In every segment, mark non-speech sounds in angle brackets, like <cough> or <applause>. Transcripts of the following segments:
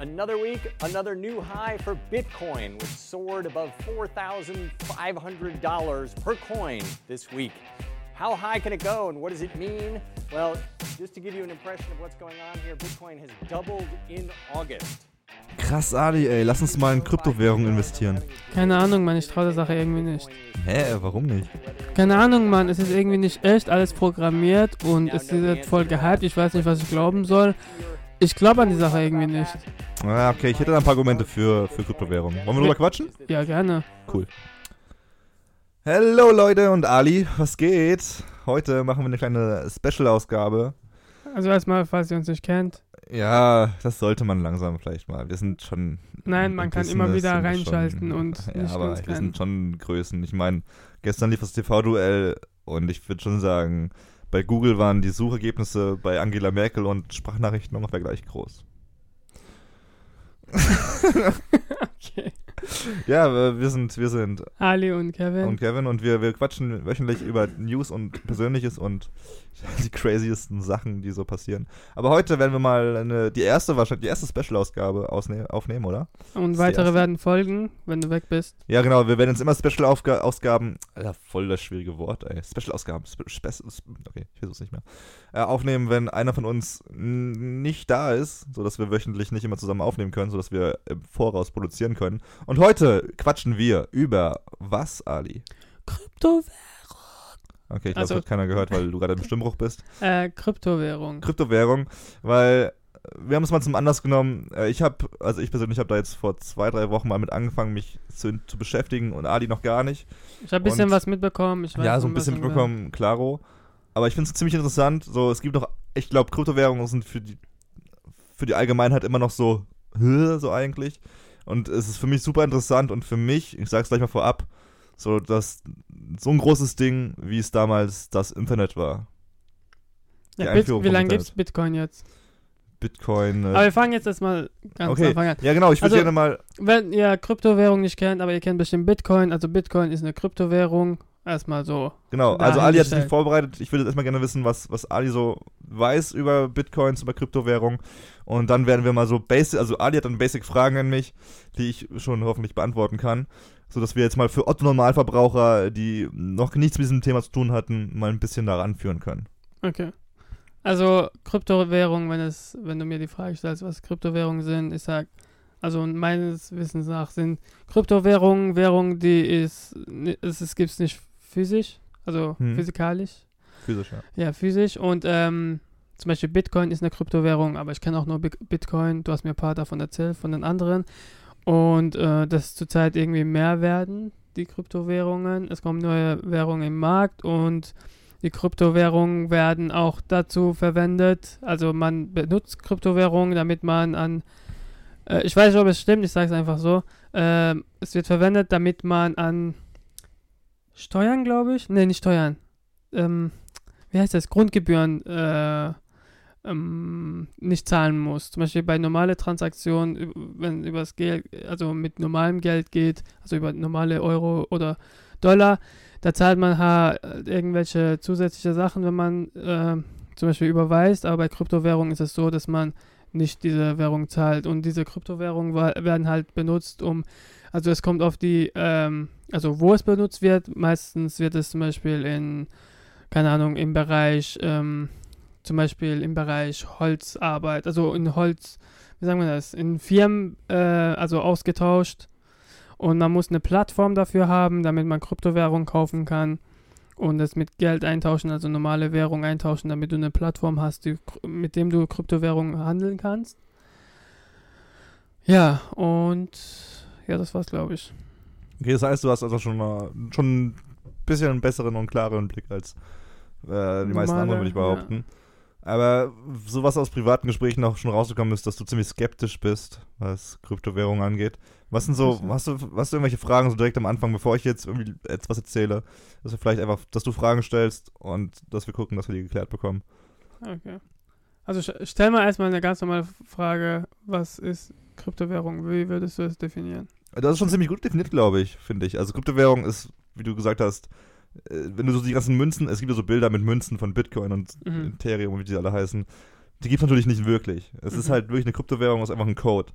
Another week, another new high for Bitcoin, which soared above $4,500 per coin this week. How high can it go and what does it mean? Well, just to give you an impression of what's going on here, Bitcoin has doubled in August. Krass, Ali, ey, lass uns mal in Kryptowährungen investieren. Keine Ahnung, Mann, ich traue der Sache irgendwie nicht. Hä, warum nicht? Keine Ahnung, Mann, es ist irgendwie nicht echt, alles programmiert und es ist voll gehypt, ich weiß nicht, was ich glauben soll. Ich glaube an die Sache irgendwie nicht. Ah, okay, ich hätte da ein paar Argumente für, für Kryptowährungen. Wollen wir drüber quatschen? Ja, gerne. Cool. Hallo Leute und Ali, was geht? Heute machen wir eine kleine Special-Ausgabe. Also erstmal, falls ihr uns nicht kennt. Ja, das sollte man langsam vielleicht mal. Wir sind schon. Nein, man kann immer wieder reinschalten schon, und Ja, aber wir sind schon Größen. Ich meine, gestern lief das TV-Duell und ich würde schon sagen, bei Google waren die Suchergebnisse bei Angela Merkel und Sprachnachrichten ungefähr gleich groß. <laughs> Okay. <laughs> Ja, wir wir sind, wir sind Ali und Kevin. und Kevin und wir, wir quatschen wöchentlich über News und Persönliches und <laughs> die craziesten Sachen, die so passieren. Aber heute werden wir mal eine, die erste, wahrscheinlich die erste Special-Ausgabe aufnehmen, oder? und weitere werden folgen, wenn du weg bist. Ja, genau, wir werden jetzt immer Special-Ausgaben, Alter, voll das schwierige Wort, ey. Special-Ausgaben, Spe Spe okay, ich versuch's nicht mehr. Äh, aufnehmen, wenn einer von uns nicht da ist, sodass wir wöchentlich nicht immer zusammen aufnehmen können, sodass wir im Voraus produzieren können. Und heute quatschen wir über was, Ali? Krypto Okay, ich glaube, Also- das hat keiner gehört, weil du gerade im Stimmbruch bist. <laughs> äh, Kryptowährung. Kryptowährung, weil wir haben es mal zum Anlass genommen. Äh, Ich habe, also ich persönlich habe da jetzt vor zwei, drei Wochen mal mit angefangen, mich zu, zu beschäftigen und Ali noch gar nicht. Ich habe ein bisschen Und- was mitbekommen. Ich weiß ja, so ein bisschen mitbekommen, klaro. Aber ich finde es ziemlich interessant. So, es gibt doch, ich glaube, Kryptowährungen sind für die, für die Allgemeinheit immer noch so, so eigentlich. Und es ist für mich super interessant und für mich, ich sag's gleich mal vorab, so das so ein großes Ding, wie es damals das Internet war. Ja, Bit wie lange Internet. gibt's Bitcoin jetzt? Bitcoin. Äh, Aber wir fangen jetzt erstmal ganz okay, Anfang an. ja genau, ich würde Also- gerne mal, Wenn ihr Kryptowährung nicht kennt, aber ihr kennt bestimmt Bitcoin. Also Bitcoin ist eine Kryptowährung. Erstmal so. genau, also Ali hat sich nicht vorbereitet. Ich würde jetzt erstmal gerne wissen, was, was Ali so weiß über Bitcoins, über Kryptowährung. Und dann werden wir mal so basic, also Ali hat dann basic Fragen an mich, die ich schon hoffentlich beantworten kann. Sodass wir jetzt mal für Otto Normalverbraucher, die noch nichts mit diesem Thema zu tun hatten, mal ein bisschen daran führen können. Okay. Also Kryptowährung, wenn es, wenn du mir die Frage stellst, was Kryptowährungen sind, ich sag, also meines Wissens nach sind Kryptowährungen Währungen, die ist, es, es gibt's nicht physisch, also Hm. physikalisch. Physisch, ja. Ja, physisch und ähm, zum Beispiel Bitcoin ist eine Kryptowährung, aber ich kenne auch nur Bi- Bitcoin. Du hast mir ein paar davon erzählt, von den anderen. Und äh, dass zurzeit irgendwie mehr werden, die Kryptowährungen. Es kommen neue Währungen im Markt und die Kryptowährungen werden auch dazu verwendet. Also man benutzt Kryptowährungen, damit man an, äh, ich weiß nicht, ob es stimmt, ich sage es einfach so, ähm, es wird verwendet, damit man an Steuern, glaube ich, nee, nicht Steuern, ähm, wie heißt das, Grundgebühren äh, ähm, nicht zahlen muss. Zum Beispiel bei normale Transaktionen, wenn übers Geld, also mit normalem Geld geht, also über normale Euro oder Dollar, da zahlt man ha irgendwelche zusätzliche Sachen, wenn man äh, zum Beispiel überweist, aber bei Kryptowährungen ist es so, dass man nicht diese Währung zahlt. Und diese Kryptowährungen werden halt benutzt, um, also es kommt auf die, ähm, also wo es benutzt wird, meistens wird es zum Beispiel in, keine Ahnung, im Bereich, ähm, zum Beispiel im Bereich Holzarbeit, also in Holz, wie sagen wir das, in Firmen, äh, also ausgetauscht und man muss eine Plattform dafür haben, damit man Kryptowährung kaufen kann und es mit Geld eintauschen, also normale Währung eintauschen, damit du eine Plattform hast, die, mit dem du Kryptowährung handeln kannst. Ja, und ja, das war's, glaube ich. Okay, das heißt, du hast also schon, mal, schon ein bisschen einen besseren und klareren Blick als äh, die meisten Normale, anderen, würde ich behaupten. Aber so was aus privaten Gesprächen auch schon rausgekommen ist, dass du ziemlich skeptisch bist, was Kryptowährungen angeht. Was sind so, hast du, hast du irgendwelche Fragen so direkt am Anfang, bevor ich jetzt irgendwie etwas erzähle, dass wir vielleicht einfach, dass du Fragen stellst und dass wir gucken, dass wir die geklärt bekommen. Okay. Also stell mal erstmal eine ganz normale Frage, was ist Kryptowährung? Wie würdest du es definieren? Das ist schon ziemlich gut definiert, glaube ich, finde ich. Also Kryptowährung ist, wie du gesagt hast, äh, wenn du so die ganzen Münzen, es gibt ja so Bilder mit Münzen von Bitcoin und Mhm. Ethereum, wie die alle heißen, die gibt es natürlich nicht wirklich. Es ist Mhm. halt wirklich eine Kryptowährung, es ist einfach ein Code.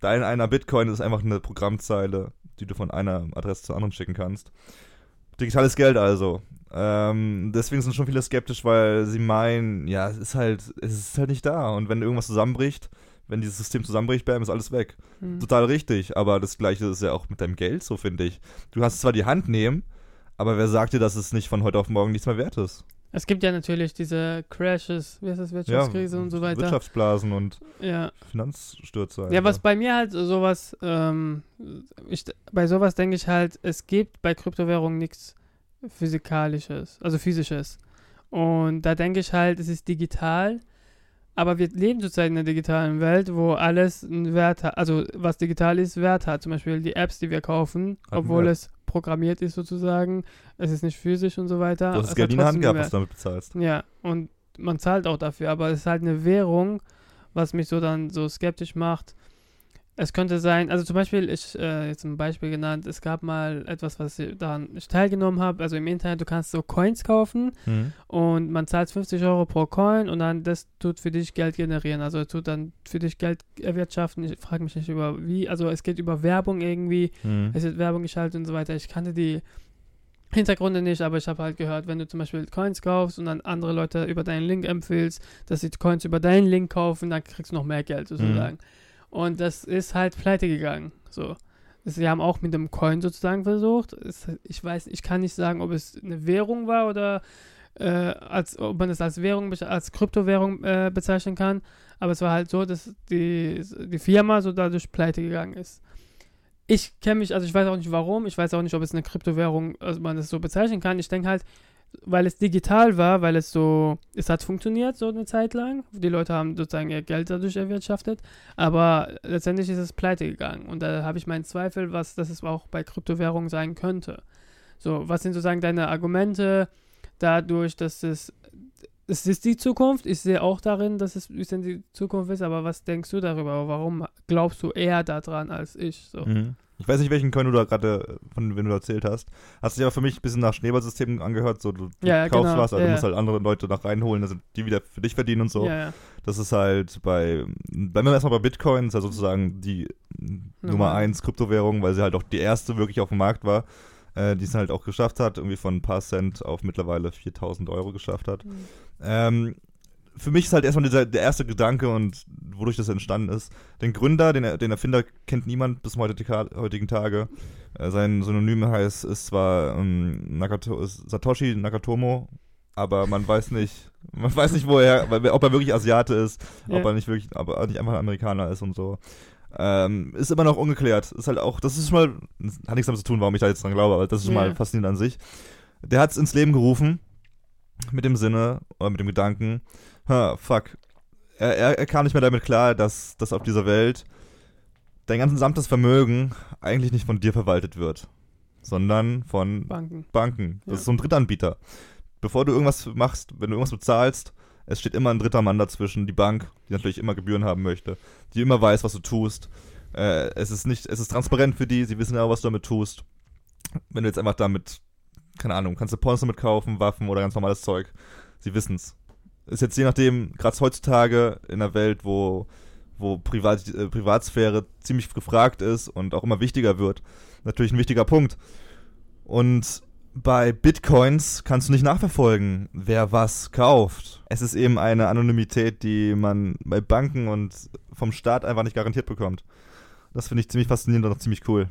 Dein einer Bitcoin ist einfach eine Programmzeile, die du von einer Adresse zur anderen schicken kannst. Digitales Geld also. Ähm, deswegen sind schon viele skeptisch, weil sie meinen, ja, es ist halt, es ist halt nicht da. Und wenn irgendwas zusammenbricht, wenn dieses System zusammenbricht, bam, ist alles weg. Hm. Total richtig, aber das gleiche ist ja auch mit deinem Geld, so finde ich. Du hast zwar die Hand nehmen, aber wer sagt dir, dass es nicht von heute auf morgen nichts mehr wert ist? Es gibt ja natürlich diese Crashes, wie heißt das, Wirtschaftskrise und so weiter. Wirtschaftsblasen und Ja. Finanzstürze. Ja, was einfach. bei mir halt sowas, ähm, ich, bei sowas denke ich halt, es gibt bei Kryptowährungen nichts Physikalisches, also physisches. Und da denke ich halt, es ist digital, aber wir leben zurzeit in einer digitalen Welt, wo alles einen Wert hat, also was digital ist, Wert hat. Zum Beispiel die Apps, die wir kaufen, Hat einen obwohl es programmiert ist sozusagen, es ist nicht physisch und so weiter. Du hast es Geld in der Hand gehabt, was du damit bezahlst. ja, und man zahlt auch dafür, aber es ist halt eine Währung, was mich so dann so skeptisch macht. Es könnte sein, also zum Beispiel, ich, äh, jetzt ein Beispiel genannt, es gab mal etwas, was ich daran ich teilgenommen habe, also im Internet, du kannst so Coins kaufen und man zahlt 50 Euro pro Coin und dann das tut für dich Geld generieren, also tut dann für dich Geld erwirtschaften. Ich frage mich nicht über wie, also es geht über Werbung irgendwie, Mhm. es wird Werbung geschaltet und so weiter. Ich kannte die Hintergründe nicht, aber ich habe halt gehört, wenn du zum Beispiel Coins kaufst und dann andere Leute über deinen Link empfiehlst, dass sie Coins über deinen Link kaufen, dann kriegst du noch mehr Geld sozusagen. Und das ist halt pleite gegangen. So. Sie haben auch mit dem Coin sozusagen versucht. Ich weiß, ich kann nicht sagen, ob es eine Währung war oder äh, als, ob man es als Währung, als Kryptowährung äh, bezeichnen kann. Aber es war halt so, dass die, die Firma so dadurch pleite gegangen ist. Ich kenne mich, also ich weiß auch nicht warum, ich weiß auch nicht, ob es eine Kryptowährung, also man es so bezeichnen kann. Ich denke halt, weil es digital war, weil es so, es hat funktioniert so eine Zeit lang. Die Leute haben sozusagen ihr Geld dadurch erwirtschaftet, aber letztendlich ist es pleite gegangen. Und da habe ich meinen Zweifel, was das auch bei Kryptowährungen sein könnte. So, was sind sozusagen deine Argumente dadurch, dass es, es ist die Zukunft? Ich sehe auch darin, dass es ein bisschen die Zukunft ist, aber was denkst du darüber? Warum glaubst du eher daran als ich? So. Mhm. Ich weiß nicht, welchen Coin du da gerade, von dem du erzählt hast. Hast dich aber für mich ein bisschen nach Schneeballsystem angehört. So, du, du Ja, kaufst genau. was, also Ja, du musst halt andere Leute noch reinholen, also die wieder für dich verdienen und so. Ja. Das ist halt bei, bleiben wir erstmal bei Bitcoin, ist ja sozusagen die Nummer 1 Kryptowährung, weil sie halt auch die erste wirklich auf dem Markt war, äh, die es halt auch geschafft hat, irgendwie von ein paar Cent auf mittlerweile 4000 Euro geschafft hat. Mhm. Ähm, für mich ist halt erstmal dieser, der erste Gedanke und wodurch das entstanden ist. Den Gründer, den, den Erfinder kennt niemand bis zum heutigen Tage. Äh, sein Synonym heißt, ist zwar ähm, Nakato, ist Satoshi Nakatomo, aber man weiß nicht, man weiß nicht, wo er, weil- ob er wirklich Asiate ist, Ja. ob er nicht wirklich, ob er nicht einfach ein Amerikaner ist und so. Ähm, ist immer noch ungeklärt. Ist halt auch, das ist schon mal, hat nichts damit zu tun, warum ich da jetzt dran glaube, aber das ist schon Ja. mal faszinierend an sich. Der hat es ins Leben gerufen, mit dem Sinne, oder mit dem Gedanken, ha, fuck. Er, er, er kam nicht mehr damit klar, dass, dass auf dieser Welt dein ganzes gesamtes Vermögen eigentlich nicht von dir verwaltet wird, sondern von Banken. Banken. Das Ja. ist so ein Drittanbieter. Bevor du irgendwas machst, wenn du irgendwas bezahlst, es steht immer ein dritter Mann dazwischen, die Bank, die natürlich immer Gebühren haben möchte, die immer weiß, was du tust. Äh, es ist nicht, es ist transparent für die, sie wissen ja, was du damit tust. Wenn du jetzt einfach damit, keine Ahnung, kannst du Pornos damit kaufen, Waffen oder ganz normales Zeug. Sie wissen's. Ist jetzt je nachdem, gerade heutzutage in einer Welt, wo, wo Privat, äh, Privatsphäre ziemlich gefragt ist und auch immer wichtiger wird, natürlich ein wichtiger Punkt. Und bei Bitcoins kannst du nicht nachverfolgen, wer was kauft. Es ist eben eine Anonymität, die man bei Banken und vom Staat einfach nicht garantiert bekommt. Das finde ich ziemlich faszinierend und auch ziemlich cool.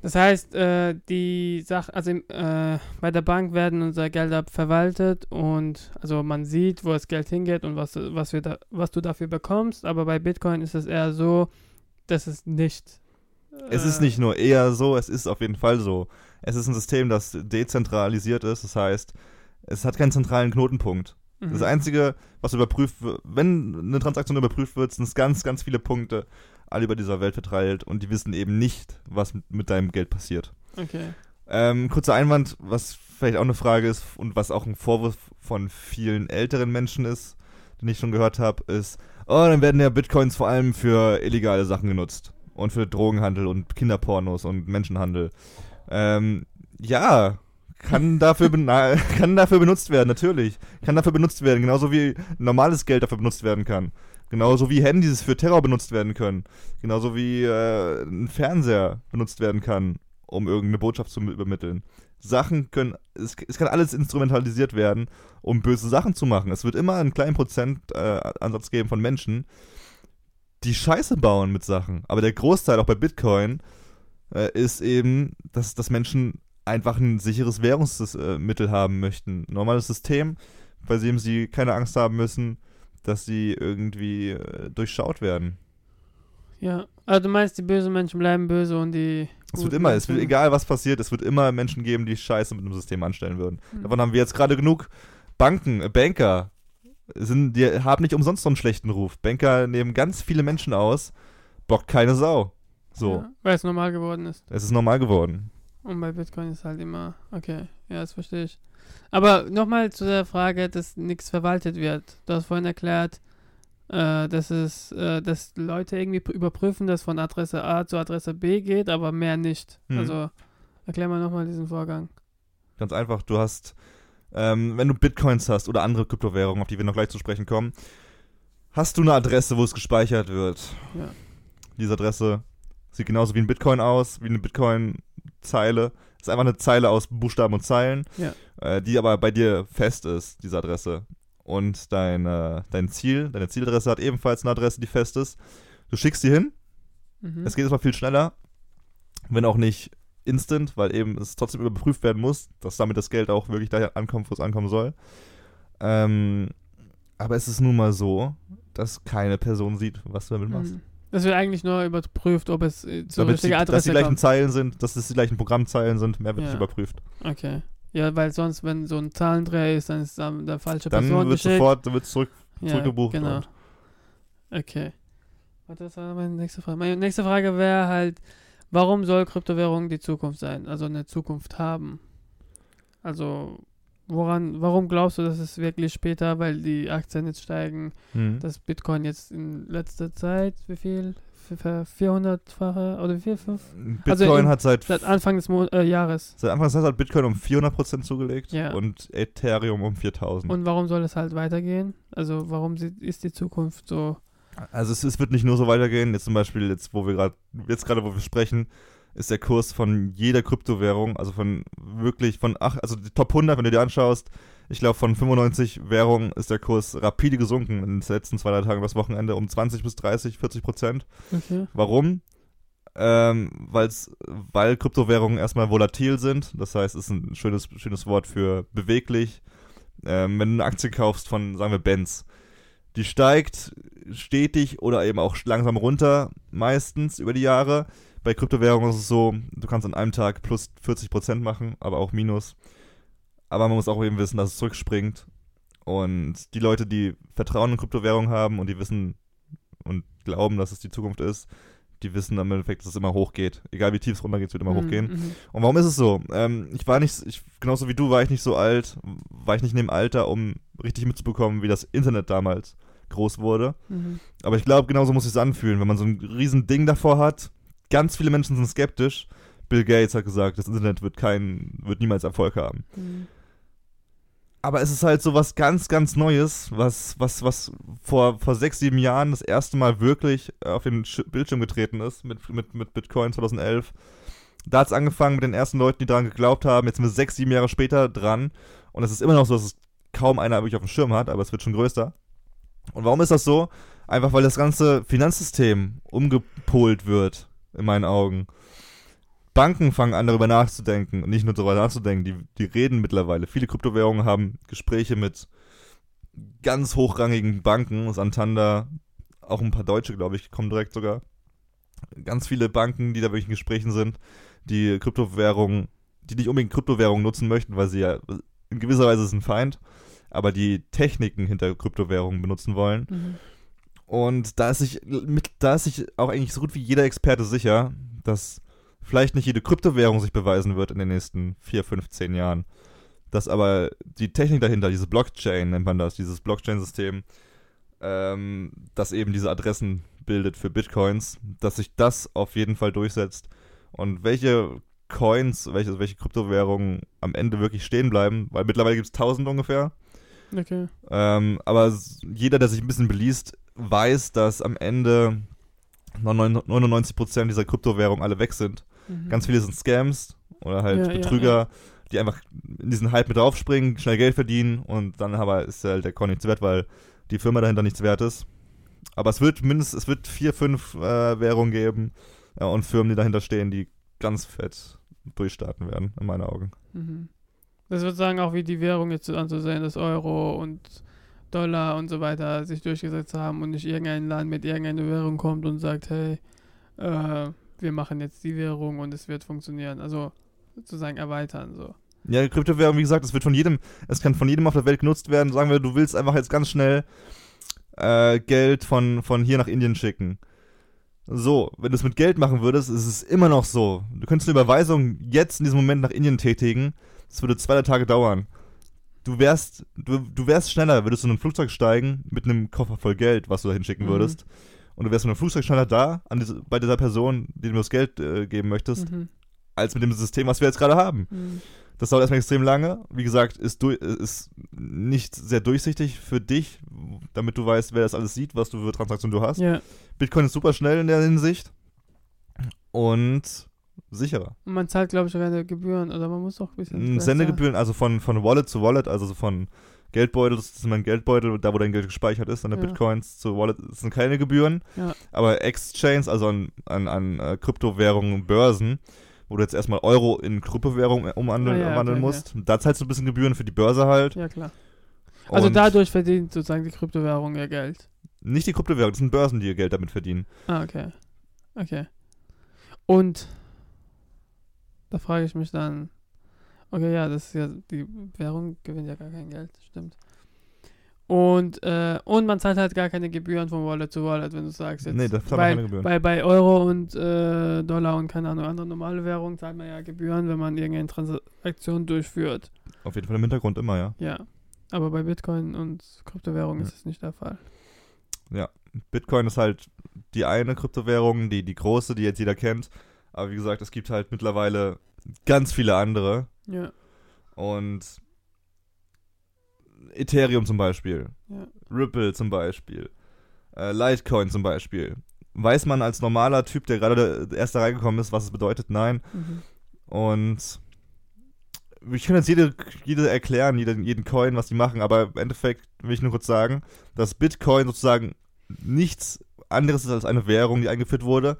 Das heißt, äh, die Sache, also äh, bei der Bank werden unsere Gelder verwaltet und also man sieht, wo das Geld hingeht und was, was, wir da, was du dafür bekommst, aber bei Bitcoin ist es eher so, dass es nicht. Es ist äh, nicht nur eher so, es ist auf jeden Fall so. Es ist ein System, das dezentralisiert ist. Das heißt, es hat keinen zentralen Knotenpunkt. mhm. Das Einzige, was überprüft wird, wenn eine Transaktion überprüft wird, sind es ganz, ganz viele Punkte, alle über dieser Welt verteilt und die wissen eben nicht, was mit, deinem Geld passiert. Okay. Ähm, kurzer Einwand, was vielleicht auch eine Frage ist und was auch ein Vorwurf von vielen älteren Menschen ist, den ich schon gehört habe, ist, oh, dann werden ja Bitcoins vor allem für illegale Sachen genutzt und für Drogenhandel und Kinderpornos und Menschenhandel. Ähm, ja, kann <laughs> dafür, kann dafür benutzt werden, natürlich. Kann dafür benutzt werden, genauso wie normales Geld dafür benutzt werden kann. Genauso wie Handys für Terror benutzt werden können. Genauso wie äh, ein Fernseher benutzt werden kann, um irgendeine Botschaft zu übermitteln. Sachen können, es, es kann alles instrumentalisiert werden, um böse Sachen zu machen. Es wird immer einen kleinen Prozentansatz äh, geben von Menschen, die Scheiße bauen mit Sachen. Aber der Großteil, auch bei Bitcoin, äh, ist eben, dass, dass Menschen einfach ein sicheres Währungsmittel haben möchten. Ein normales System, bei dem sie keine Angst haben müssen, dass sie irgendwie äh, durchschaut werden. Ja. Also du meinst, die bösen Menschen bleiben böse und die. Es wird immer, es wird egal was passiert, es wird immer Menschen geben, die Scheiße mit dem System anstellen würden. Mhm. Davon haben wir jetzt gerade genug. Banken, äh, Banker, sind, die haben nicht umsonst so einen schlechten Ruf. Banker nehmen ganz viele Menschen aus, bockt keine Sau. So, Ja, weil es normal geworden ist. es ist normal geworden. Und bei Bitcoin ist halt immer, okay, ja, das verstehe ich. Aber nochmal zu der Frage, dass nichts verwaltet wird. Du hast vorhin erklärt, äh, dass es, äh, dass Leute irgendwie pr- überprüfen, dass von Adresse A zu Adresse B geht, aber mehr nicht. Mhm. Also erklär mal nochmal diesen Vorgang. Ganz einfach, du hast, ähm, wenn du Bitcoins hast oder andere Kryptowährungen, auf die wir noch gleich zu sprechen kommen, hast du eine Adresse, wo es gespeichert wird. Ja. Diese Adresse sieht genauso wie ein Bitcoin aus, wie eine Bitcoin-Zeile. Ist einfach eine Zeile aus Buchstaben und Zeilen, Ja. Äh, die aber bei dir fest ist, diese Adresse. Und dein, äh, dein Ziel, deine Zieladresse hat ebenfalls eine Adresse, die fest ist. Du schickst die hin, Mhm. es geht erstmal viel schneller, wenn auch nicht instant, weil eben es trotzdem überprüft werden muss, dass damit das Geld auch wirklich daher ankommt, wo es ankommen soll. Ähm, aber es ist nun mal so, dass keine Person sieht, was du damit machst. Mhm. Das wird eigentlich nur überprüft, ob es äh, zur Damit die, richtigen dass die Adresse gleichen kommt. Zeilen sind, dass es die gleichen Programmzeilen sind, mehr wird Ja. nicht überprüft. Okay. Ja, weil sonst, wenn so ein Zahlendreher ist, dann ist dann der falsche Dann Person wird sofort, dann wird zurück. ja, zurückgebucht Genau. Okay. Warte, das war meine nächste Frage. Meine nächste Frage wäre halt, warum soll Kryptowährung die Zukunft sein? Also eine Zukunft haben? Also, woran, warum glaubst du, dass es wirklich später, weil die Aktien jetzt steigen, Hm. dass Bitcoin jetzt in letzter Zeit, wie viel? Ver- 400-fache oder wie viel? Fünf? Bitcoin also in- hat seit, Seit Anfang des Mo äh, Jahres. seit Anfang des Jahres hat Bitcoin um 400% zugelegt Ja. und Ethereum um 4000. Und warum soll es halt weitergehen? Also, warum ist die Zukunft so? Also es, es wird nicht nur so weitergehen. Jetzt zum Beispiel, jetzt wo wir gerade, jetzt gerade wo wir sprechen, ist der Kurs von jeder Kryptowährung, also von wirklich von ach, also die Top 100, wenn du dir anschaust, ich glaube von 95 Währungen ist der Kurs rapide gesunken in den letzten zwei, drei Tagen, das Wochenende um 20 bis 30, 40 Prozent. Okay. Warum? Ähm, weil's, weil Kryptowährungen erstmal volatil sind. Das heißt, es ist ein schönes, schönes Wort für beweglich. Ähm, wenn du eine Aktie kaufst von, sagen wir, Benz, die steigt stetig oder eben auch langsam runter, meistens über die Jahre. Bei Kryptowährungen ist es so, du kannst an einem Tag plus 40% machen, aber auch minus. Aber man muss auch eben wissen, dass es zurückspringt. Und die Leute, die Vertrauen in Kryptowährungen haben und die wissen und glauben, dass es die Zukunft ist, die wissen dann im Endeffekt, dass es immer hochgeht. Egal wie tief es runtergeht, es wird immer Mhm, hochgehen. mhm. Und warum ist es so? Ähm, ich war nicht, ich, genauso wie du war ich nicht so alt, war ich nicht in dem Alter, um richtig mitzubekommen, wie das Internet damals groß wurde. Mhm. Aber ich glaube, genauso muss es anfühlen, wenn man so ein riesen Ding davor hat. Ganz viele Menschen sind skeptisch. Bill Gates hat gesagt, das Internet wird kein, wird niemals Erfolg haben. Mhm. Aber es ist halt so was ganz, ganz Neues, was, was, was vor, vor sechs, sieben Jahren das erste Mal wirklich äh, auf den Sch Bildschirm getreten ist mit, mit, mit Bitcoin 2011. Da hat es angefangen mit den ersten Leuten, die daran geglaubt haben. Jetzt sind wir sechs, sieben Jahre später dran. Und es ist immer noch so, dass es kaum einer wirklich auf dem Schirm hat, aber es wird schon größer. Und warum ist das so? Einfach weil das ganze Finanzsystem umgepolt wird, in meinen Augen. Banken fangen an, darüber nachzudenken und nicht nur darüber nachzudenken, die, die reden mittlerweile. Viele Kryptowährungen haben Gespräche mit ganz hochrangigen Banken, Santander, auch ein paar Deutsche, glaube ich, kommen direkt sogar. Ganz viele Banken, die da wirklich in Gesprächen sind, die Kryptowährungen, die nicht unbedingt Kryptowährungen nutzen möchten, weil sie ja in gewisser Weise ist ein Feind, aber die Techniken hinter Kryptowährungen benutzen wollen. Mhm. Und da ist sich, da ist sich auch eigentlich so gut wie jeder Experte sicher, dass vielleicht nicht jede Kryptowährung sich beweisen wird in den nächsten 4, 5, 10 Jahren. Dass aber die Technik dahinter, diese Blockchain nennt man das, dieses Blockchain-System, ähm, das eben diese Adressen bildet für Bitcoins, dass sich das auf jeden Fall durchsetzt. Und welche Coins, welche, welche Kryptowährungen am Ende wirklich stehen bleiben, weil mittlerweile gibt es 1000 ungefähr. Okay. Ähm, aber jeder, der sich ein bisschen beliest, weiß, dass am Ende 99% dieser Kryptowährungen alle weg sind. Mhm. Ganz viele sind Scams oder halt Ja, ja, Betrüger, die einfach in diesen Hype mit draufspringen, schnell Geld verdienen und dann aber ist halt der Coin nichts wert, weil die Firma dahinter nichts wert ist. Aber es wird mindestens, es wird vier, fünf äh, Währungen geben ja, und Firmen, die dahinter stehen, die ganz fett durchstarten werden, in meinen Augen. Mhm. Das wird sagen, auch wie die Währung jetzt anzusehen, dass Euro und Dollar und so weiter sich durchgesetzt haben und nicht irgendein Land mit irgendeiner Währung kommt und sagt, hey, äh, wir machen jetzt die Währung und es wird funktionieren. Also sozusagen erweitern so. Ja, Kryptowährung, wie gesagt, es wird von jedem, es kann von jedem auf der Welt genutzt werden. Sagen wir, du willst einfach jetzt ganz schnell äh, Geld von, von hier nach Indien schicken. So, wenn du es mit Geld machen würdest, ist es immer noch so. Du könntest eine Überweisung jetzt in diesem Moment nach Indien tätigen. Das würde zwei Tage dauern. Du wärst, du, du wärst schneller, würdest du in ein Flugzeug steigen mit einem Koffer voll Geld, was du da hinschicken Mhm. würdest. Und du wärst mit einem Flugzeug schneller da, an diese, bei dieser Person, die du das Geld äh, geben möchtest, Mhm. als mit dem System, was wir jetzt gerade haben. Mhm. Das dauert erstmal extrem lange. Wie gesagt, ist, du, ist nicht sehr durchsichtig für dich, damit du weißt, wer das alles sieht, was du für Transaktionen du hast. Ja, Bitcoin ist super schnell in der Hinsicht und sicherer. und man zahlt, glaube ich, keine Gebühren oder man muss doch ein bisschen. Sendegebühren, also von, von Wallet zu Wallet, also von Geldbeutel, das ist mein Geldbeutel, da wo dein Geld gespeichert ist, an der Ja. Bitcoins zu Wallet, das sind keine Gebühren. Ja. Aber Exchange, also an, an, an äh, Kryptowährungen, Börsen, wo du jetzt erstmal Euro in Kryptowährung umwandeln, Ah, ja, umwandeln okay, musst, da zahlst du ein bisschen Gebühren für die Börse halt. Ja, klar. Also Und dadurch verdient sozusagen die Kryptowährung ihr Geld. Nicht die Kryptowährung, das sind Börsen, die ihr Geld damit verdienen. Ah, okay. Okay. Und da frage ich mich dann, okay, ja, das ist ja, die Währung gewinnt ja gar kein Geld, stimmt. Und, äh, und man zahlt halt gar keine Gebühren von Wallet zu Wallet, wenn du sagst jetzt. Nee, da zahlt man bei, keine Gebühren. Bei, bei Euro und äh, Dollar und keine Ahnung, andere normale Währung zahlt man ja Gebühren, wenn man irgendeine Transaktion durchführt. Auf jeden Fall im Hintergrund immer, ja. Ja. Aber bei Bitcoin und Kryptowährung Ja. ist es nicht der Fall. Bitcoin ist halt die eine Kryptowährung, die, die große, die jetzt jeder kennt. Aber wie gesagt, es gibt halt mittlerweile ganz viele andere. Ja. Und Ethereum zum Beispiel, Ja. Ripple zum Beispiel, äh, Litecoin zum Beispiel. Weiß man als normaler Typ, der gerade der erste reingekommen ist, was es bedeutet? Nein. Mhm. Und ich kann jetzt jede, jede erklären, jeden, jeden Coin, was die machen, aber im Endeffekt will ich nur kurz sagen, dass Bitcoin sozusagen nichts anderes ist als eine Währung, die eingeführt wurde.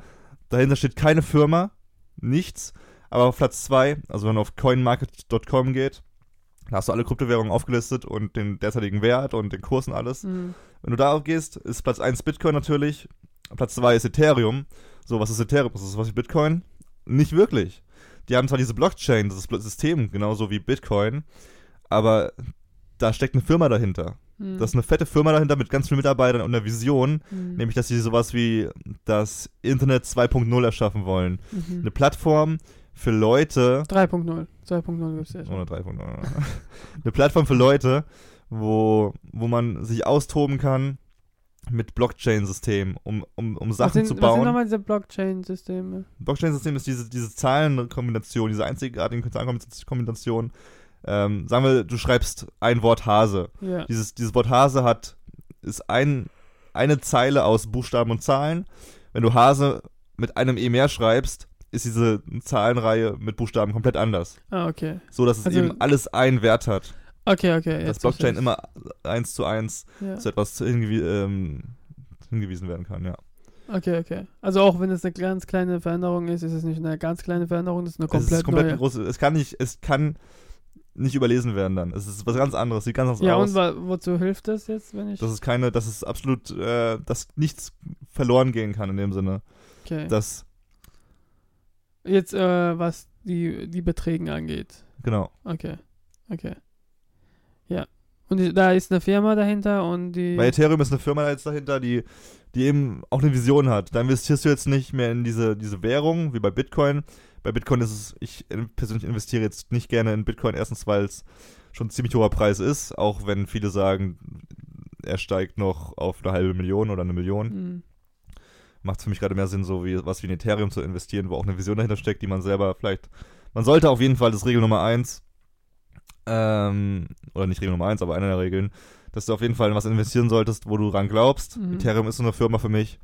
Dahinter steht keine Firma, nichts. Aber auf Platz 2, also wenn man auf coinmarket.com geht, da hast du alle Kryptowährungen aufgelistet und den derzeitigen Wert und den Kurs und alles. Mhm. Wenn du darauf gehst, ist Platz 1 Bitcoin natürlich, Platz 2 ist Ethereum. So, was ist Ethereum? Was ist was wie Bitcoin? Nicht wirklich. Die haben zwar diese Blockchain, das System, genauso wie Bitcoin, aber da steckt eine Firma dahinter. Mhm. Das ist eine fette Firma dahinter mit ganz vielen Mitarbeitern und einer Vision, Mhm. nämlich dass sie sowas wie das Internet 2.0 erschaffen wollen. Mhm. Eine Plattform für Leute, 3.0. 2.0 gibt es ja schon. oder 3.0, eine Plattform für Leute, wo, wo man sich austoben kann mit Blockchain-Systemen, um, um, um Sachen sind, zu Was sind bauen. nochmal diese Blockchain-Systeme? Blockchain-System ist diese, diese Zahlenkombination, diese einzigartige Zahlenkombination. Ähm, sagen wir, du schreibst ein Wort Hase. Ja. Dieses, dieses Wort Hase hat, ist ein, eine Zeile aus Buchstaben und Zahlen. Wenn du Hase mit einem E mehr schreibst, ist diese Zahlenreihe mit Buchstaben komplett anders. Ah, okay. So dass es Also- eben alles einen Wert hat. Okay, okay. dass Blockchain immer eins zu eins. Ja. zu etwas hingewie ähm, hingewiesen werden kann, ja. Okay, okay. Also auch wenn es eine ganz kleine Veränderung ist, ist es nicht eine ganz kleine Veränderung, das ist eine es komplett, ist komplett neue. groß. Es kann nicht, es kann nicht überlesen werden dann. Es ist was ganz anderes, sieht ganz anders Ja, aus. und wa wozu hilft das jetzt, wenn ich... das ist keine, das ist absolut, äh, dass nichts verloren gehen kann in dem Sinne. okay. Das, Jetzt, äh, was die, die Beträge angeht. genau. Okay, okay. Ja. Und da ist eine Firma dahinter und die... Bei Ethereum ist eine Firma jetzt dahinter, die, die eben auch eine Vision hat. Da investierst du jetzt nicht mehr in diese, diese Währung, wie bei Bitcoin. Bei Bitcoin ist es, ich persönlich investiere jetzt nicht gerne in Bitcoin, erstens, weil es schon ein ziemlich hoher Preis ist, auch wenn viele sagen, er steigt noch auf eine halbe Million oder eine Million. Hm. Macht es für mich gerade mehr Sinn, so wie was wie in Ethereum zu investieren, wo auch eine Vision dahinter steckt, die man selber vielleicht man sollte auf jeden Fall, das Regel Nummer eins, ähm, oder nicht Regel Nummer eins, aber eine der Regeln, dass du auf jeden Fall in was investieren solltest, wo du dran glaubst. Mhm. Ethereum ist so eine Firma für mich,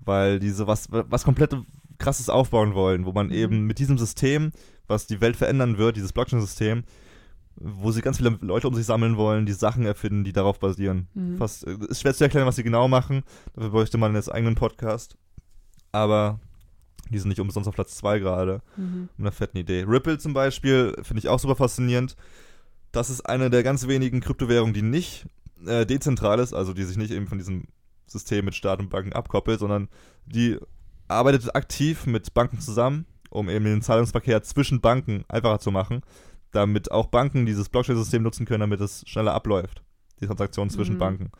weil diese was, was komplett krasses aufbauen wollen, wo man Mhm. eben mit diesem System, was die Welt verändern wird, dieses Blockchain-System, wo sie ganz viele Leute um sich sammeln wollen, die Sachen erfinden, die darauf basieren. Mhm. Fast, äh, ist schwer zu erklären, was sie genau machen. Dafür bräuchte man jetzt eigenen Podcast. Aber die sind nicht umsonst auf Platz 2 gerade. Mhm. Mit einer fetten Idee. Ripple zum Beispiel finde ich auch super faszinierend. Das ist eine der ganz wenigen Kryptowährungen, die nicht äh, dezentral ist, also die sich nicht eben von diesem System mit Staat und Banken abkoppelt, sondern die arbeitet aktiv mit Banken zusammen, um eben den Zahlungsverkehr zwischen Banken einfacher zu machen, damit auch Banken dieses Blockchain-System nutzen können, damit es schneller abläuft, die Transaktionen zwischen Mhm. Banken.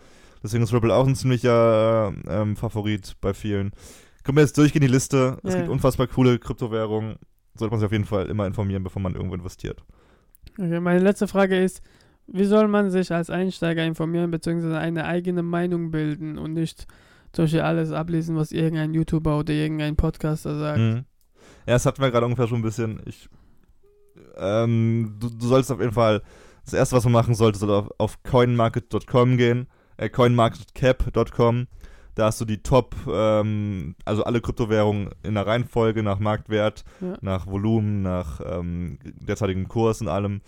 Deswegen ist Ripple auch ein ziemlicher äh, ähm, Favorit bei vielen. Können wir jetzt durchgehen, die Liste. Es Ja, gibt unfassbar coole Kryptowährungen. Sollte man sich auf jeden Fall immer informieren, bevor man irgendwo investiert. Okay, meine letzte Frage ist, wie soll man sich als Einsteiger informieren bzw. eine eigene Meinung bilden und nicht zum Beispiel alles ablesen, was irgendein YouTuber oder irgendein Podcaster sagt? Mhm. Ja, das hatten wir gerade ungefähr schon ein bisschen. Ich, ähm, du, du sollst auf jeden Fall, das erste, was man machen sollte, soll auf, auf coinmarket.com gehen, äh, coinmarketcap.com. Da hast du die Top, ähm, also alle Kryptowährungen in der Reihenfolge nach Marktwert, Ja. nach Volumen, nach ähm, derzeitigem Kurs und allem.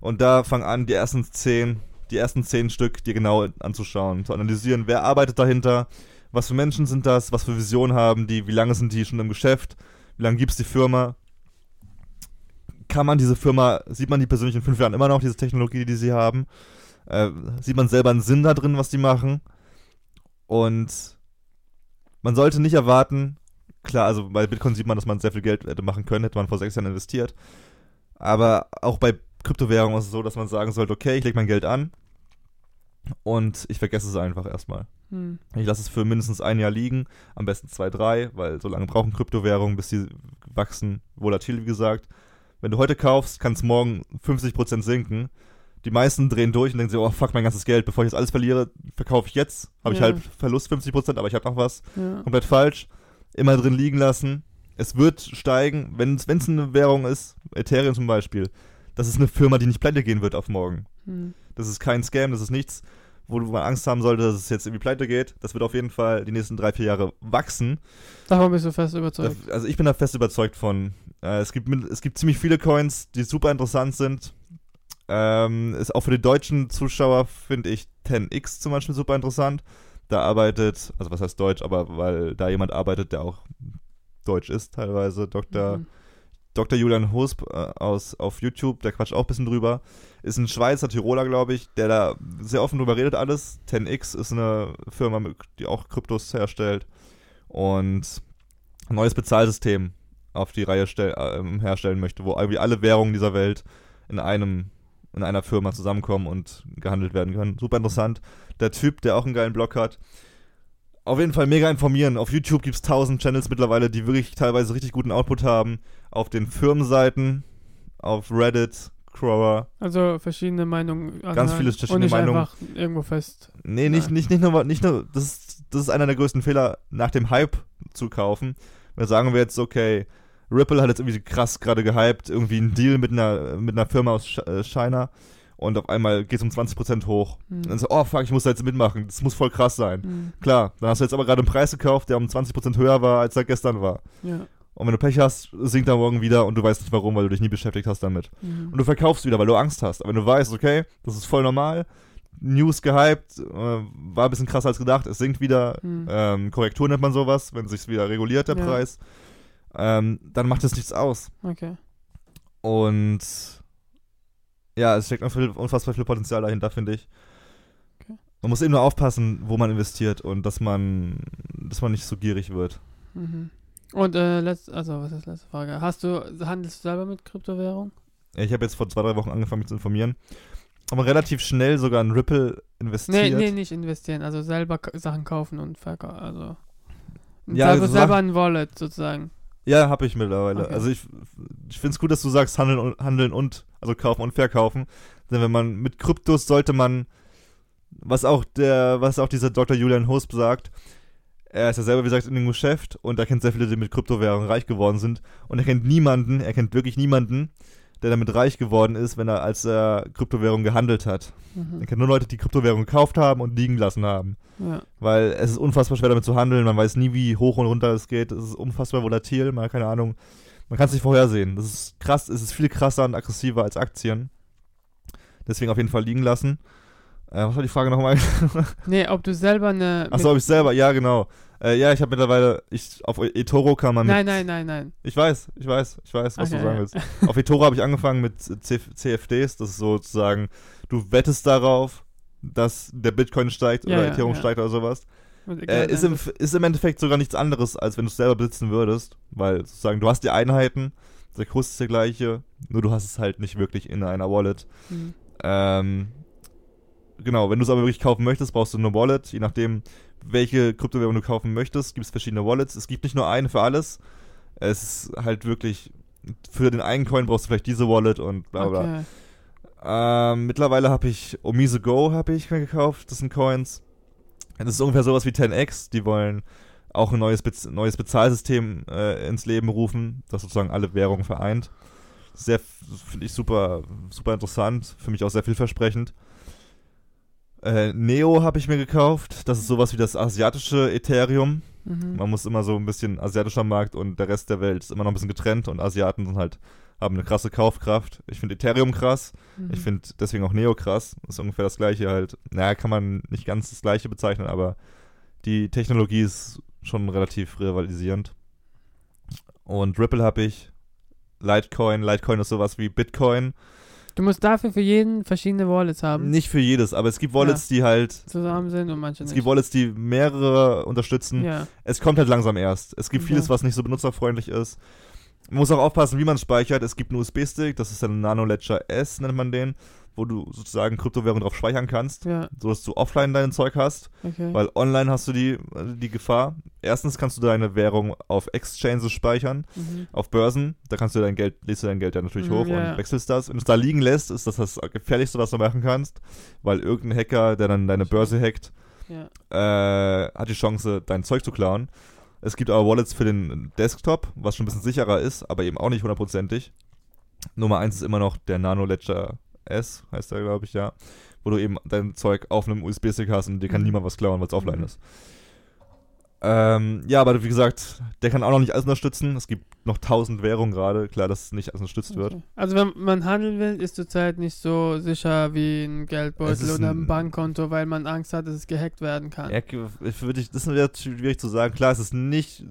Und da fang an, die ersten zehn, die ersten zehn Stück dir genau anzuschauen, zu analysieren, wer arbeitet dahinter, was für Menschen sind das, was für Visionen haben die, wie lange sind die schon im Geschäft, wie lange gibt es die Firma. Kann man diese Firma, sieht man die persönlich in fünf Jahren immer noch, diese Technologie, die sie haben? Äh, sieht man selber einen Sinn da drin, was die machen? Und man sollte nicht erwarten, klar, also bei Bitcoin sieht man, dass man sehr viel Geld hätte machen können, hätte man vor sechs Jahren investiert. Aber auch bei Kryptowährungen ist es so, dass man sagen sollte, okay, ich lege mein Geld an und ich vergesse es einfach erstmal. Hm. Ich lasse es für mindestens ein Jahr liegen, am besten zwei, drei, weil so lange brauchen Kryptowährungen, bis sie wachsen, volatil wie gesagt. Wenn du heute kaufst, kann es morgen 50% sinken. Die meisten drehen durch und denken sich, oh fuck, mein ganzes Geld, bevor ich das alles verliere, verkaufe ich jetzt. Habe ich Ja. halt Verlust 50%, aber ich habe noch was. Ja. Komplett falsch. Immer drin liegen lassen. Es wird steigen, wenn es eine Währung ist, Ethereum zum Beispiel. Das ist eine Firma, die nicht pleite gehen wird auf morgen. Hm. Das ist kein Scam, das ist nichts, wo man Angst haben sollte, dass es jetzt irgendwie pleite geht. Das wird auf jeden Fall die nächsten drei, vier Jahre wachsen. Davon bist du fest überzeugt. Also ich bin da fest überzeugt von. Äh, es, gibt, es gibt ziemlich viele Coins, die super interessant sind. Ähm, ist auch für die deutschen Zuschauer finde ich 10x zum Beispiel super interessant. Da arbeitet, also was heißt Deutsch, aber weil da jemand arbeitet, der auch Deutsch ist teilweise, Dr. Mhm. Dr. Julian Husp äh, aus, auf YouTube, der quatscht auch ein bisschen drüber. Ist ein Schweizer Tiroler, glaube ich, der da sehr offen drüber redet alles. 10x ist eine Firma, die auch Kryptos herstellt. Und ein neues Bezahlsystem auf die Reihe stell, ähm, herstellen möchte, wo irgendwie alle Währungen dieser Welt in einem in einer Firma zusammenkommen und gehandelt werden können. Super interessant. Der Typ, der auch einen geilen Blog hat. Auf jeden Fall mega informieren. Auf YouTube gibt es tausend Channels mittlerweile, die wirklich teilweise richtig guten Output haben. Auf den Firmenseiten, auf Reddit, Crower. Also verschiedene Meinungen. Ganz viele verschiedene und nicht Meinungen. einfach irgendwo fest. Nee, nicht, nicht, nicht nur, nicht nur das, ist, das ist einer der größten Fehler, nach dem Hype zu kaufen. Sagen wir jetzt, okay, Ripple hat jetzt irgendwie krass gerade gehypt, irgendwie einen Deal mit einer, mit einer Firma aus äh, China und auf einmal geht es um 20% hoch. Hm. Und dann so, oh fuck, ich muss da jetzt mitmachen, das muss voll krass sein. Hm. Klar, dann hast du jetzt aber gerade einen Preis gekauft, der um 20% höher war, als er gestern war. Ja. Und wenn du Pech hast, sinkt er morgen wieder und du weißt nicht warum, weil du dich nie beschäftigt hast damit. Mhm. Und du verkaufst wieder, weil du Angst hast. Aber wenn du weißt, okay, das ist voll normal, News gehypt, äh, war ein bisschen krasser als gedacht, es sinkt wieder, Mhm. ähm, Korrektur nennt man sowas, wenn sich wieder reguliert, der Ja. Preis, ähm, dann macht das nichts aus. Okay. Und ja, es steckt noch viel, unfassbar viel Potenzial dahinter, finde ich. Okay. Man muss eben nur aufpassen, wo man investiert und dass man, dass man nicht so gierig wird. Mhm. Und äh, letzt, also was ist letzte Frage? Hast du, handelst du selber mit Kryptowährung? Ich habe jetzt vor zwei, drei Wochen angefangen, mich zu informieren. Aber relativ schnell sogar in Ripple investiert. Nee, nee, nicht investieren, also selber Sachen kaufen und verkaufen, also Ja, selber, also selber ein Wallet sozusagen. Ja, habe ich mittlerweile. Okay. Also ich, ich finde es gut, dass du sagst, handeln und, handeln und, also kaufen und verkaufen. Denn wenn man mit Kryptos sollte man, was auch der, was auch dieser Dr. Julian Husp sagt, Er ist ja selber, wie gesagt, in dem Geschäft und er kennt sehr viele, die mit Kryptowährungen reich geworden sind. Und er kennt niemanden, er kennt wirklich niemanden, der damit reich geworden ist, wenn er als er Kryptowährung gehandelt hat. Mhm. Er kennt nur Leute, die Kryptowährungen gekauft haben und liegen lassen haben. Ja. Weil es ist unfassbar schwer damit zu handeln, man weiß nie, wie hoch und runter es geht. Es ist unfassbar volatil, man hat keine Ahnung. Man kann es nicht vorhersehen. Das ist krass, es ist viel krasser und aggressiver als Aktien. Deswegen auf jeden Fall liegen lassen. Äh, was war die Frage nochmal? Nee, ob du selber eine. Achso, ob ich selber, ja, genau. Äh, ja, ich habe mittlerweile, ich, auf eToro kann man mit, Nein, nein, nein, nein. ich weiß, ich weiß, ich weiß, was Okay, du sagen ja. willst. Auf eToro habe ich angefangen mit C CFDs, das ist sozusagen, du wettest darauf, dass der Bitcoin steigt Ja, oder ja, Ethereum ja. steigt oder sowas. Äh, ist, im, ist im Endeffekt sogar nichts anderes, als wenn du es selber besitzen würdest, weil sozusagen du hast die Einheiten, der Kurs ist der gleiche, nur du hast es halt nicht wirklich in einer Wallet. Mhm. Ähm, genau, wenn du es aber wirklich kaufen möchtest, brauchst du eine Wallet. Je nachdem, welche Kryptowährung du kaufen möchtest, gibt es verschiedene Wallets. Es gibt nicht nur eine für alles. Es ist halt wirklich, für den einen Coin brauchst du vielleicht diese Wallet und bla bla. Okay. Ähm, mittlerweile habe ich Omise Go habe ich mir gekauft. Das sind Coins. Das ist ungefähr sowas wie 10x. Die wollen auch ein neues, Bez neues Bezahlsystem äh, ins Leben rufen, das sozusagen alle Währungen vereint. Sehr, finde ich super, super interessant. Für mich auch sehr vielversprechend. Äh, Neo habe ich mir gekauft. Das ist sowas wie das asiatische Ethereum. Mhm. Man muss immer so ein bisschen asiatischer Markt und der Rest der Welt ist immer noch ein bisschen getrennt und Asiaten sind halt, haben eine krasse Kaufkraft. Ich finde Ethereum krass. Mhm. Ich finde deswegen auch Neo krass. Ist ungefähr das gleiche halt. Naja, kann man nicht ganz das gleiche bezeichnen, aber die Technologie ist schon relativ rivalisierend. Und Ripple habe ich. Litecoin. Litecoin ist sowas wie Bitcoin. Du musst dafür für jeden verschiedene Wallets haben, Nicht für jedes, aber es gibt Wallets, die halt. zusammen sind und manche Es nicht. gibt Wallets, die mehrere unterstützen. ja. Es kommt halt langsam erst. Es gibt vieles, was nicht so benutzerfreundlich ist. Man muss auch aufpassen, wie man speichert. Es gibt einen USB-Stick, das ist ein Nano Ledger S, nennt man den, wo du sozusagen Kryptowährung drauf speichern kannst, Ja, so dass du offline dein Zeug hast, okay. weil online hast du die, äh, die Gefahr. Erstens kannst du deine Währung auf Exchanges speichern, mhm. auf Börsen, da kannst du dein Geld, lädst du dein Geld ja natürlich Mhm, hoch ja. und wechselst das. Wenn du es da liegen lässt, ist das das gefährlichste, was du machen kannst, weil irgendein Hacker, der dann deine Börse hackt, Ja. äh, hat die Chance, dein Zeug zu klauen. Es gibt aber Wallets für den Desktop, was schon ein bisschen sicherer ist, aber eben auch nicht hundertprozentig. Nummer eins ist immer noch der Nano Ledger S, heißt der, glaube ich, ja. Wo du eben dein Zeug auf einem USB-Stick hast und dir kann Mhm. niemand was klauen, weil es offline Mhm. ist. Ähm, ja, aber wie gesagt, der kann auch noch nicht alles unterstützen. Es gibt noch tausend Währungen gerade. Klar, dass es nicht alles unterstützt wird. Okay. Also wenn man handeln will, ist zurzeit nicht so sicher wie ein Geldbeutel oder ein- ein Bankkonto, weil man Angst hat, dass es gehackt werden kann. Ja, würde ich, das ist jetzt schwierig zu sagen. Klar, es ist nicht.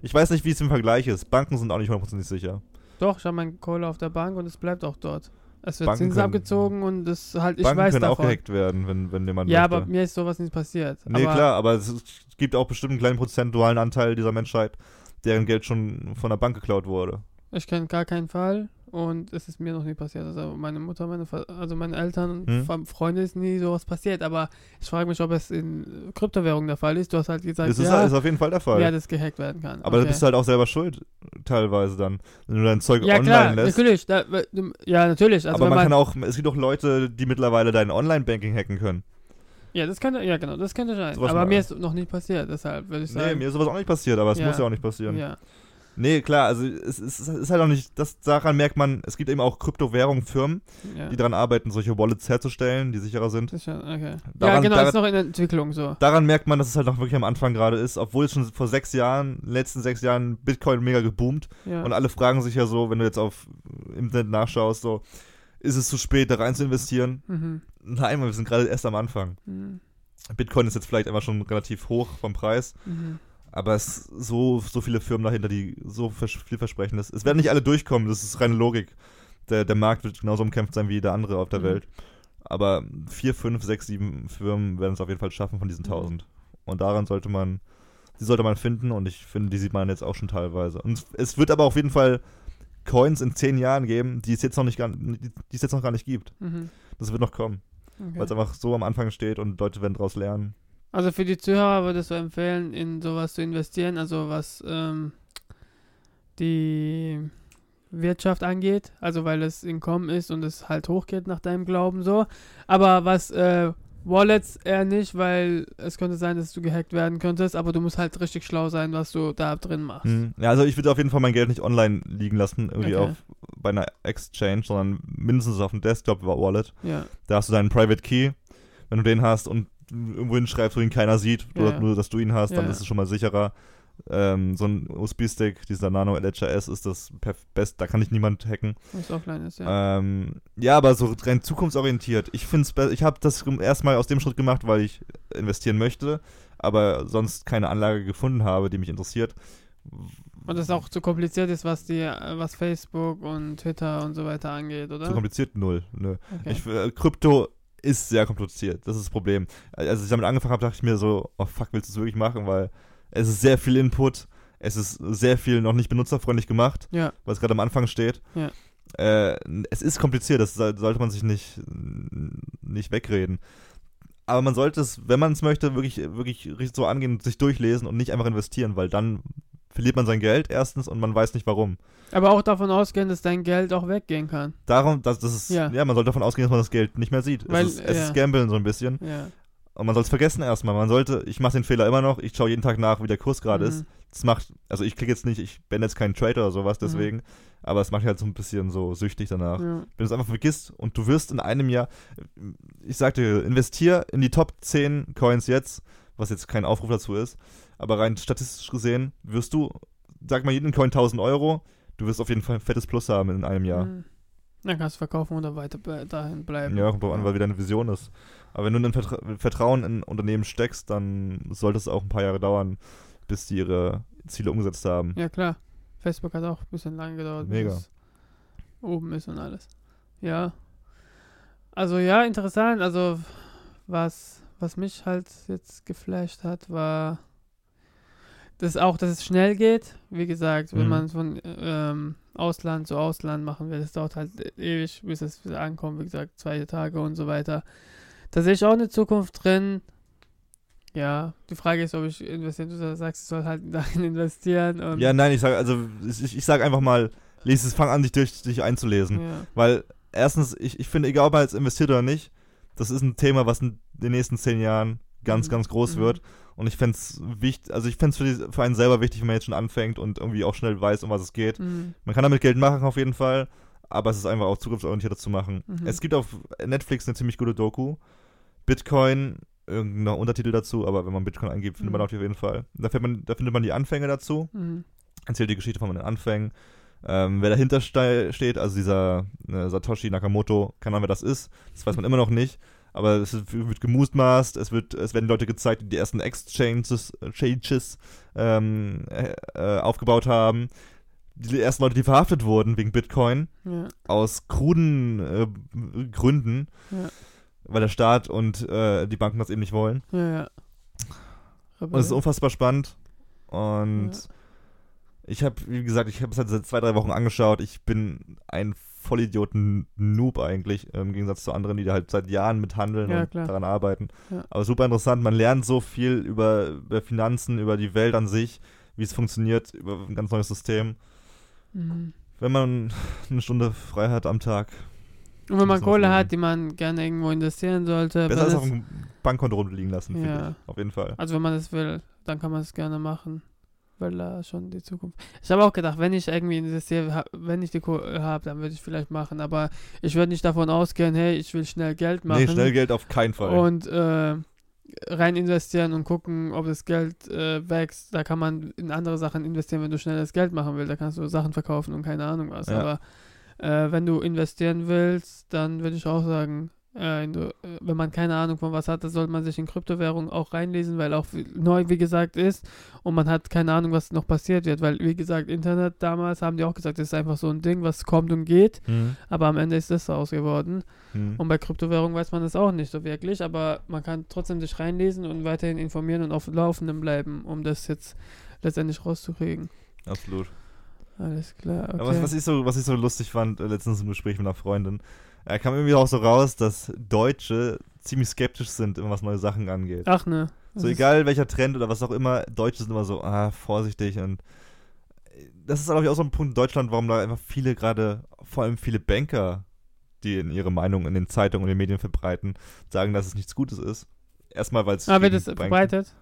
Ich weiß nicht, wie es im Vergleich ist. Banken sind auch nicht hundertprozentig sicher. Doch, ich habe mein Kohle auf der Bank und es bleibt auch dort. Es wird Banken Zinsen können- abgezogen und es halt, ich Banken weiß können auch davon. gehackt werden, wenn, wenn jemand ja, möchte. aber mir ist sowas nicht passiert. Nee, aber, klar, aber es gibt auch bestimmt einen kleinen prozentualen Anteil dieser Menschheit, deren Geld schon von der Bank geklaut wurde. Ich kenne gar keinen Fall und es ist mir noch nie passiert. Also meine Mutter, meine also meine Eltern und Hm. Freunde ist nie sowas passiert. Aber ich frage mich, ob es in Kryptowährungen der Fall ist. Du hast halt gesagt, Das ist, ja, ist auf jeden Fall der Fall. ja, das gehackt werden kann. aber da okay. bist du halt auch selber schuld, teilweise dann. Wenn du dein Zeug ja online klar, lässt. natürlich. Da, ja, natürlich. Also aber man man, kann auch, es gibt auch Leute, die mittlerweile dein Online-Banking hacken können. ja, das könnte, ja genau, das könnte sein. Sowas aber mir ist noch nie passiert. Deshalb würde ich sagen. Nee, mir ist sowas auch nicht passiert, aber es Ja. muss ja auch nicht passieren. ja. Nee, klar, also es, es ist halt auch nicht, das, daran merkt man, es gibt eben auch Kryptowährungen, Firmen, ja. die daran arbeiten, solche Wallets herzustellen, die sicherer sind. Sicher, okay. ja, Daran- genau, daran- ist noch in Entwicklung so. Daran merkt man, dass es halt noch wirklich am Anfang gerade ist, obwohl es schon vor sechs Jahren, letzten sechs Jahren Bitcoin mega geboomt Ja. und alle fragen sich ja so, wenn du jetzt auf im Internet nachschaust, so, ist es zu spät, da rein zu investieren? mhm. Nein, wir sind gerade erst am Anfang. Mhm. Bitcoin ist jetzt vielleicht einfach schon relativ hoch vom Preis, Mhm. Aber es so, so viele Firmen dahinter, die so vers- vielversprechend ist. Es werden nicht alle durchkommen, das ist reine Logik. Der, der Markt wird genauso umkämpft sein wie jeder andere auf der Mhm. Welt. Aber vier, fünf, sechs, sieben Firmen werden es auf jeden Fall schaffen von diesen Mhm. tausend. Und daran sollte man, die sollte man finden und ich finde, die sieht man jetzt auch schon teilweise. Und es- es wird aber auf jeden Fall Coins in zehn Jahren geben, die es jetzt noch nicht gar, die es jetzt noch gar nicht gibt. Mhm. Das wird noch kommen, Okay. weil es einfach so am Anfang steht und Leute werden daraus lernen. Also für die Zuhörer würdest du empfehlen, in sowas zu investieren, also was ähm, die Wirtschaft angeht, also weil es in Kommen ist und es halt hochgeht nach deinem Glauben so. Aber was äh, Wallets eher nicht, weil es könnte sein, dass du gehackt werden könntest, aber du musst halt richtig schlau sein, was du da drin machst. Hm. Ja, also ich würde auf jeden Fall mein Geld nicht online liegen lassen, irgendwie Okay. auf, bei einer Exchange, sondern mindestens auf dem Desktop-Wallet. Ja, Da hast du deinen Private Key. Wenn du den hast und irgendwo hinschreibst, wo ihn keiner sieht, Ja, ja. nur, dass du ihn hast, dann Ja, ist es schon mal sicherer. Ähm, so ein USB-Stick, dieser Nano Ledger S, ist das best, da kann dich niemand hacken. was offline ist, ja. Ähm, ja, aber so rein zukunftsorientiert. Ich finde es, ich habe das erstmal aus dem Schritt gemacht, weil ich investieren möchte, aber sonst keine Anlage gefunden habe, die mich interessiert. Und das auch zu kompliziert ist, was die, was Facebook und Twitter und so weiter angeht, oder? Zu kompliziert? Null. Nö. Okay. Ich, äh, Krypto ist sehr kompliziert. Das ist das Problem. Als ich damit angefangen habe, dachte ich mir so, oh fuck, willst du es wirklich machen? Weil es ist sehr viel Input. Es ist sehr viel noch nicht benutzerfreundlich gemacht, ja, weil es gerade am Anfang steht. Ja. Äh, es ist kompliziert, das soll- sollte man sich nicht, nicht wegreden. Aber man sollte es, wenn man es möchte, wirklich, wirklich richtig so angehen und sich durchlesen und nicht einfach investieren, weil dann verliert man sein Geld erstens und man weiß nicht warum. aber auch davon ausgehen, dass dein Geld auch weggehen kann. Darum, das, das ist, ja. Ja. man sollte davon ausgehen, dass man das Geld nicht mehr sieht. Weil, es ist, es ja. ist Gambeln so ein bisschen. Ja. Und man soll es vergessen erstmal. Man sollte, ich mache den Fehler immer noch, ich schaue jeden Tag nach, wie der Kurs gerade ist. Mhm. Das macht, also ich kriege jetzt nicht, ich bin jetzt kein Trader oder sowas deswegen, aber es macht mich halt so ein bisschen so süchtig danach. Ja. Wenn du es einfach vergisst und du wirst in einem Jahr, ich sagte, investier in die Top 10 Coins jetzt, was jetzt kein Aufruf dazu ist, aber rein statistisch gesehen wirst du, sag mal, jeden Coin 1000 Euro, du wirst auf jeden Fall ein fettes Plus haben in einem Jahr. Mhm. Dann kannst du verkaufen oder weiter dahin bleiben. Ja, kommt drauf an, weil wie deine Vision ist. Aber wenn du ein Vertra Vertrauen in Unternehmen steckst, dann sollte es auch ein paar Jahre dauern, bis die ihre Ziele umgesetzt haben. Ja, klar. Facebook hat auch ein bisschen lange gedauert, Mega. bis es oben ist und alles. Ja. Also ja, interessant. Also was, was mich halt jetzt geflasht hat, war das auch, dass es schnell geht. Wie gesagt, wenn Mhm. man von ähm, Ausland zu Ausland machen will, das dauert halt ewig, bis es wieder ankommt. Wie gesagt, zwei Tage und so weiter. Da sehe ich auch eine Zukunft drin. Ja, die Frage ist, ob ich investieren, du sagst, ich soll halt <laughs> darin investieren. Ja, nein, ich sage, also ich, ich sage einfach mal, lies es, fang an, dich durch dich einzulesen. ja. Weil erstens, ich, ich finde, egal ob man jetzt investiert oder nicht, das ist ein Thema, was in den nächsten zehn Jahren ganz, Mhm. ganz groß Mhm. wird. Und ich fände es wichtig, also ich fände es für, die- für einen selber wichtig, wenn man jetzt schon anfängt und irgendwie auch schnell weiß, um was es geht. Mhm. Man kann damit Geld machen auf jeden Fall, aber es ist einfach auch zukunftsorientierter zu machen. Mhm. Es gibt auf Netflix eine ziemlich gute Doku. Bitcoin, irgendeiner Untertitel dazu, aber wenn man Bitcoin eingibt, findet man Mhm. auf jeden Fall. Da findet man, da findet man die Anfänge dazu, Mhm. erzählt die Geschichte von den Anfängen. Ähm, wer dahinter ste steht, also dieser äh, Satoshi Nakamoto, keine Ahnung, wer das ist, das weiß man immer noch nicht. Aber es wird gemutmaßt, es, wird, es werden Leute gezeigt, die die ersten Exchanges Changes, ähm, äh, äh, aufgebaut haben. Die ersten Leute, die verhaftet wurden wegen Bitcoin, Ja. aus kruden äh, Gründen, Ja. weil der Staat und äh, die Banken das eben nicht wollen. Ja, ja. Und es ist unfassbar spannend. Und. Ich habe, wie gesagt, ich habe es halt seit zwei, drei Wochen angeschaut. Ich bin ein Vollidioten-Noob eigentlich, im Gegensatz zu anderen, die da halt seit Jahren mit handeln Ja, und klar. daran arbeiten. Ja. Aber super interessant. Man lernt so viel über, über Finanzen, über die Welt an sich, wie es funktioniert, über ein ganz neues System. Mhm. Wenn man eine Stunde frei hat am Tag, Und wenn man Kohle hat, die man gerne irgendwo investieren sollte, besser als auf dem Bankkonto rumliegen lassen, finde Ja. ich. Auf jeden Fall. also wenn man es will, dann kann man es gerne machen, weil da schon die Zukunft. Ich habe auch gedacht, wenn ich irgendwie investiere, wenn ich die Kohle habe, dann würde ich vielleicht machen, aber ich würde nicht davon ausgehen, hey, ich will schnell Geld machen Nee, schnell Geld auf keinen Fall. und äh, rein investieren und gucken, ob das Geld äh, wächst. Da kann man in andere Sachen investieren, wenn du schnelles Geld machen willst. Da kannst du Sachen verkaufen und keine Ahnung was. Ja. Aber äh, wenn du investieren willst, dann würde ich auch sagen, äh, äh, wenn man keine Ahnung von was hat, dann sollte man sich in Kryptowährungen auch reinlesen, weil auch neu, wie gesagt, ist und man hat keine Ahnung, was noch passiert wird, weil, wie gesagt, Internet damals haben die auch gesagt, das ist einfach so ein Ding, was kommt und geht, Hm. aber am Ende ist das daraus geworden. Hm. Und bei Kryptowährungen weiß man das auch nicht so wirklich, aber man kann trotzdem sich reinlesen und weiterhin informieren und auf dem Laufenden bleiben, um das jetzt letztendlich rauszukriegen. Absolut. Alles klar, okay. Aber was, was, ich so, was ich so lustig fand, äh, letztens im Gespräch mit einer Freundin, er kam irgendwie auch so raus, dass Deutsche ziemlich skeptisch sind, was neue Sachen angeht. Ach ne. So egal welcher Trend oder was auch immer, Deutsche sind immer so, ah, vorsichtig und äh, das ist, glaube ich, auch so ein Punkt in Deutschland, warum da einfach viele gerade, vor allem viele Banker, die in ihre Meinung in den Zeitungen und den Medien verbreiten, sagen, dass es nichts Gutes ist. Erstmal, weil es. Aber wird es verbreitet?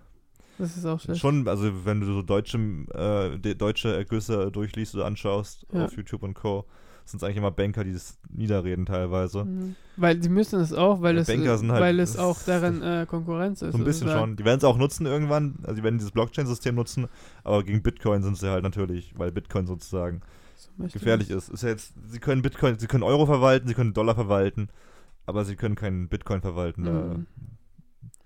Das ist auch schlecht. Schon, also wenn du so deutsche, äh, deutsche Ergüsse durchliest oder anschaust Ja. auf YouTube und Co., sind es eigentlich immer Banker, die es niederreden teilweise. Mhm. Weil sie müssen es auch, weil Ja, es, Banker sind halt- weil es das auch deren äh, Konkurrenz ist. So ein bisschen sozusagen. schon. Die werden es auch nutzen irgendwann. Also die werden dieses Blockchain-System nutzen, aber gegen Bitcoin sind sie halt natürlich, weil Bitcoin sozusagen So gefährlich ist. Ist ja jetzt, sie können Bitcoin, sie können Euro verwalten, sie können Dollar verwalten, aber sie können keinen Bitcoin verwalten, Mhm.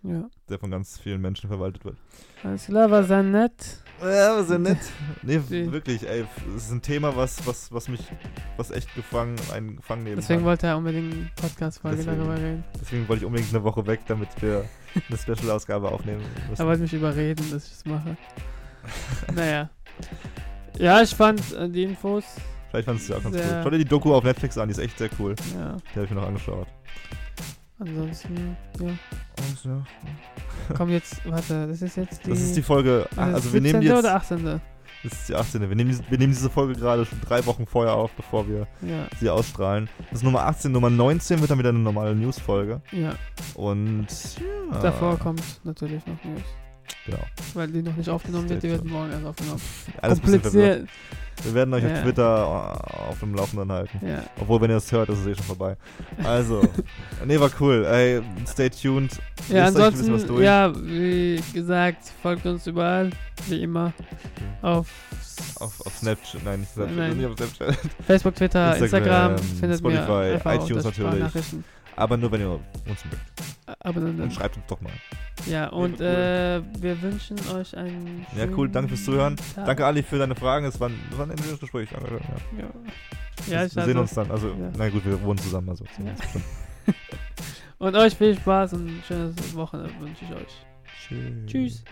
Ja. der von ganz vielen Menschen verwaltet wird. Alles klar, war sehr nett. Ja, aber sehr nett. Nee, <laughs> wirklich, ey, es ist ein Thema, was, was, was mich, was echt gefangen, einen gefangen nehmen Deswegen kann. wollte er unbedingt eine Podcast-Folge darüber reden. Deswegen wollte ich unbedingt eine Woche weg, damit wir <laughs> eine Special-Ausgabe aufnehmen müssen. Er wollte mich überreden, dass ich das mache. naja. Ja, ich fand äh, die Infos, Vielleicht fandest du auch ganz cool. Schau dir die Doku auf Netflix an, die ist echt sehr cool. ja, Die habe ich mir noch angeschaut. Ansonsten, ja. ja. Komm jetzt, warte, das ist jetzt die. Das ist die Folge, ist also wir nehmen 17. die jetzt, oder 18. das ist die 18. Wir nehmen, diese- wir nehmen diese Folge gerade schon drei Wochen vorher auf, bevor wir Ja, sie ausstrahlen. Das ist Nummer 18, Nummer 19 wird dann wieder eine normale News-Folge. ja. Und ja, Davor kommt natürlich noch News. Genau. Weil die noch nicht aufgenommen wird, die wird morgen erst aufgenommen. Alles. Kompliziert. Wir werden euch Ja. auf Twitter äh, auf dem Laufenden halten. Ja. Obwohl, wenn ihr das hört, ist es eh schon vorbei. Also, nee, war cool. Ey, stay tuned. Ja, Lest ansonsten, ja, wie gesagt, folgt uns überall, wie immer. Auf, Auf, auf Snapchat, nein, nicht Snapchat, Nein. nicht auf Snapchat. Facebook, Twitter, Instagram, Instagram, findet Spotify, einfach iTunes natürlich. Aber nur, wenn ihr uns mögt. Aber dann, Und schreibt uns doch mal. ja, und cool. äh, wir wünschen euch einen Ja, cool, danke fürs Zuhören. Tag. Danke, Ali, für deine Fragen. Es war ein, war ein intensives Gespräch. Danke, ja. Ja, ja wir sehen uns dann. Also, ja. na gut, wir wohnen zusammen. Also. <laughs> Und euch viel Spaß und ein schönes Wochenende wünsche ich euch. Tschüss. Tschüss.